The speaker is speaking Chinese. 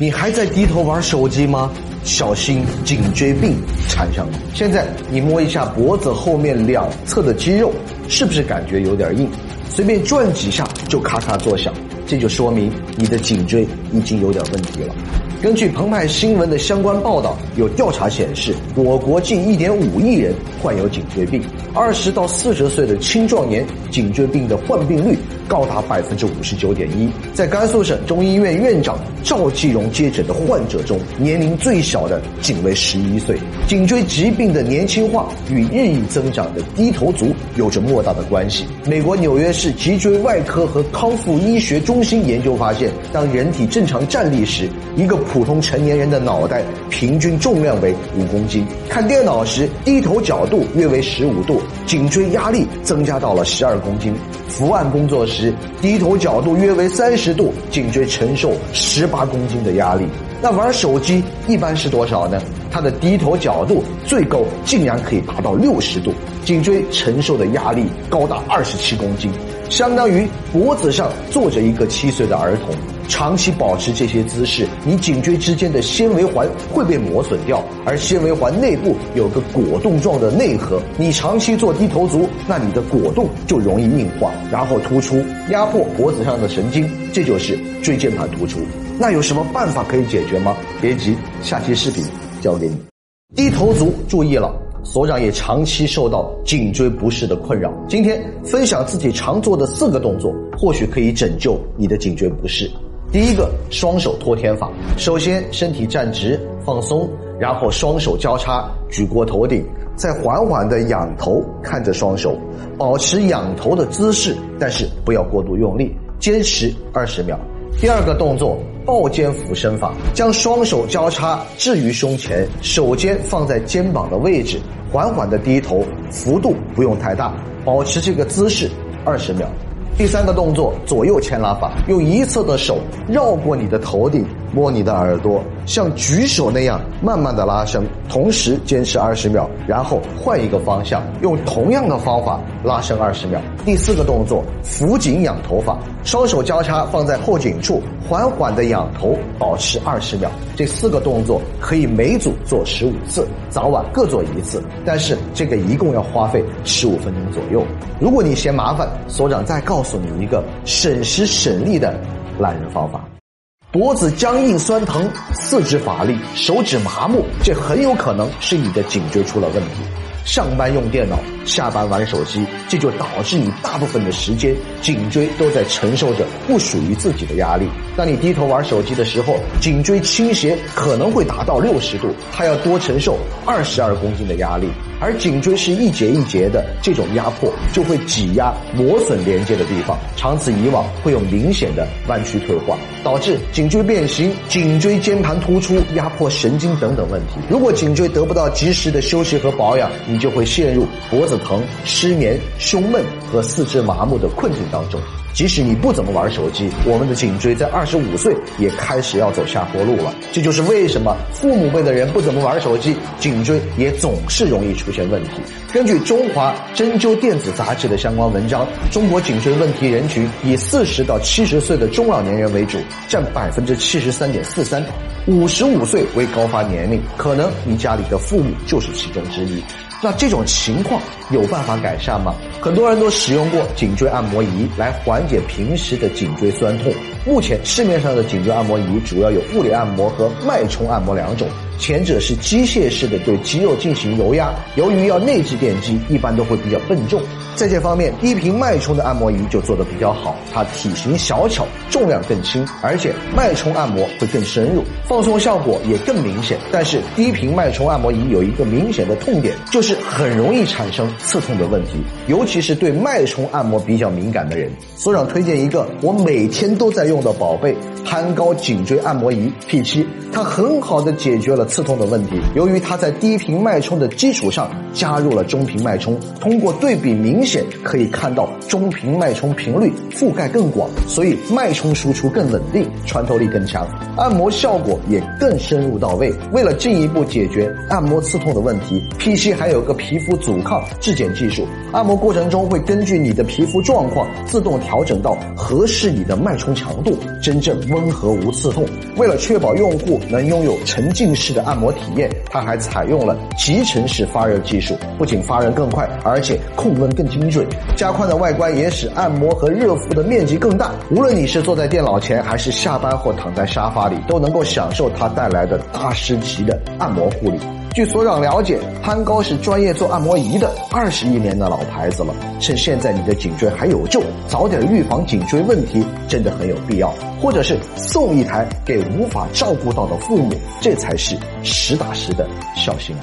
你还在低头玩手机吗？小心颈椎病缠上你。现在你摸一下脖子后面两侧的肌肉，是不是感觉有点硬？随便转几下就咔咔作响，这就说明你的颈椎已经有点问题了。根据澎湃新闻的相关报道，有调查显示，我国近1.5亿人患有颈椎病，二十到四十岁的青壮年颈椎病的患病率高达百分之五十九点一。在甘肃省中医院院长赵继荣接诊的患者中，年龄最小的仅为十一岁。颈椎疾病的年轻化与日益增长的低头族有着莫大的关系。美国纽约市脊椎外科和康复医学中心研究发现，当人体正常站立时，一个普通成年人的脑袋平均重量为五公斤，看电脑时低头角度约为十五度，颈椎压力增加到了十二公斤；伏案工作时低头角度约为三十度，颈椎承受十八公斤的压力。那玩手机一般是多少呢？它的低头角度最高竟然可以达到六十度，颈椎承受的压力高达二十七公斤，相当于脖子上坐着一个七岁的儿童。长期保持这些姿势，你颈椎之间的纤维环会被磨损掉，而纤维环内部有个果冻状的内核。你长期做低头族，那你的果冻就容易硬化，然后突出，压迫脖子上的神经，这就是椎间盘突出。那有什么办法可以解决吗？别急，下期视频教给你。低头族注意了，所长也长期受到颈椎不适的困扰。今天分享自己常做的四个动作，或许可以拯救你的颈椎不适。第一个双手托天法，首先身体站直放松，然后双手交叉举过头顶，再缓缓的仰头看着双手，保持仰头的姿势，但是不要过度用力，坚持二十秒。第二个动作抱肩俯身法，将双手交叉置于胸前，手尖放在肩膀的位置，缓缓的低头，幅度不用太大，保持这个姿势二十秒。第三个动作，左右牵拉法，用一侧的手绕过你的头顶，摸你的耳朵，像举手那样慢慢的拉伸，同时坚持二十秒，然后换一个方向，用同样的方法拉伸二十秒。第四个动作，扶颈仰头法，双手交叉放在后颈处，缓缓的仰头，保持二十秒。这四个动作可以每组做十五次，早晚各做一次，但是这个一共要花费十五分钟左右。如果你嫌麻烦，所长再告诉你一个省时省力的懒人方法：脖子僵硬酸疼，四肢乏力，手指麻木，这很有可能是你的颈椎出了问题。上班用电脑，下班玩手机，这就导致你大部分的时间颈椎都在承受着不属于自己的压力。当你低头玩手机的时候，颈椎倾斜可能会达到六十度，它要多承受二十二公斤的压力。而颈椎是一节一节的，这种压迫就会挤压磨损连接的地方，长此以往会有明显的弯曲退化，导致颈椎变形、颈椎间盘突出、压迫神经等等问题。如果颈椎得不到及时的休息和保养，你就会陷入脖子疼、失眠、胸闷和四肢麻木的困境当中。即使你不怎么玩手机，我们的颈椎在二十五岁也开始要走下坡路了。这就是为什么父母辈的人不怎么玩手机，颈椎也总是容易出现问题。根据《中华针灸电子杂志》的相关文章，中国颈椎问题人群以四十到七十岁的中老年人为主，占百分之七十三点四三，五十五岁为高发年龄，可能你家里的父母就是其中之一。那这种情况有办法改善吗？很多人都使用过颈椎按摩仪来缓缓解平时的颈椎酸痛。目前市面上的颈椎按摩仪主要有物理按摩和脉冲按摩两种，前者是机械式的对肌肉进行揉压，由于要内置电机，一般都会比较笨重。在这方面，低频脉冲的按摩仪就做得比较好，它体型小巧，重量更轻，而且脉冲按摩会更深入，放松效果也更明显。但是低频脉冲按摩仪有一个明显的痛点，就是很容易产生刺痛的问题，尤其是对脉冲按摩比较敏感的人。所长推荐一个我每天都在用的宝贝攀高颈椎按摩仪 P7，它很好的解决了刺痛的问题。由于它在低频脉冲的基础上加入了中频脉冲，通过对比明显可以看到中频脉冲频率覆盖更广，所以脉冲输出更稳定，穿透力更强，按摩效果也更深入到位。为了进一步解决按摩刺痛的问题，P7 还有个皮肤阻抗质检技术，按摩过程中会根据你的皮肤状况自动调整到合适你的脉冲强度，真正温和无刺痛。为了确保用户能拥有沉浸式的按摩体验，它还采用了集成式发热技术，不仅发热更快，而且控温更精准。加宽的外观也使按摩和热敷的面积更大。无论你是坐在电脑前，还是下班后躺在沙发里，都能够享受它带来的大师级的按摩护理。据所长了解，攀高是专业做按摩仪的二十一年的老牌子了。趁现在你的颈椎还有救，早点预防颈椎问题，真的很有必要。或者是送一台给无法照顾到的父母，这才是实打实的孝心啊！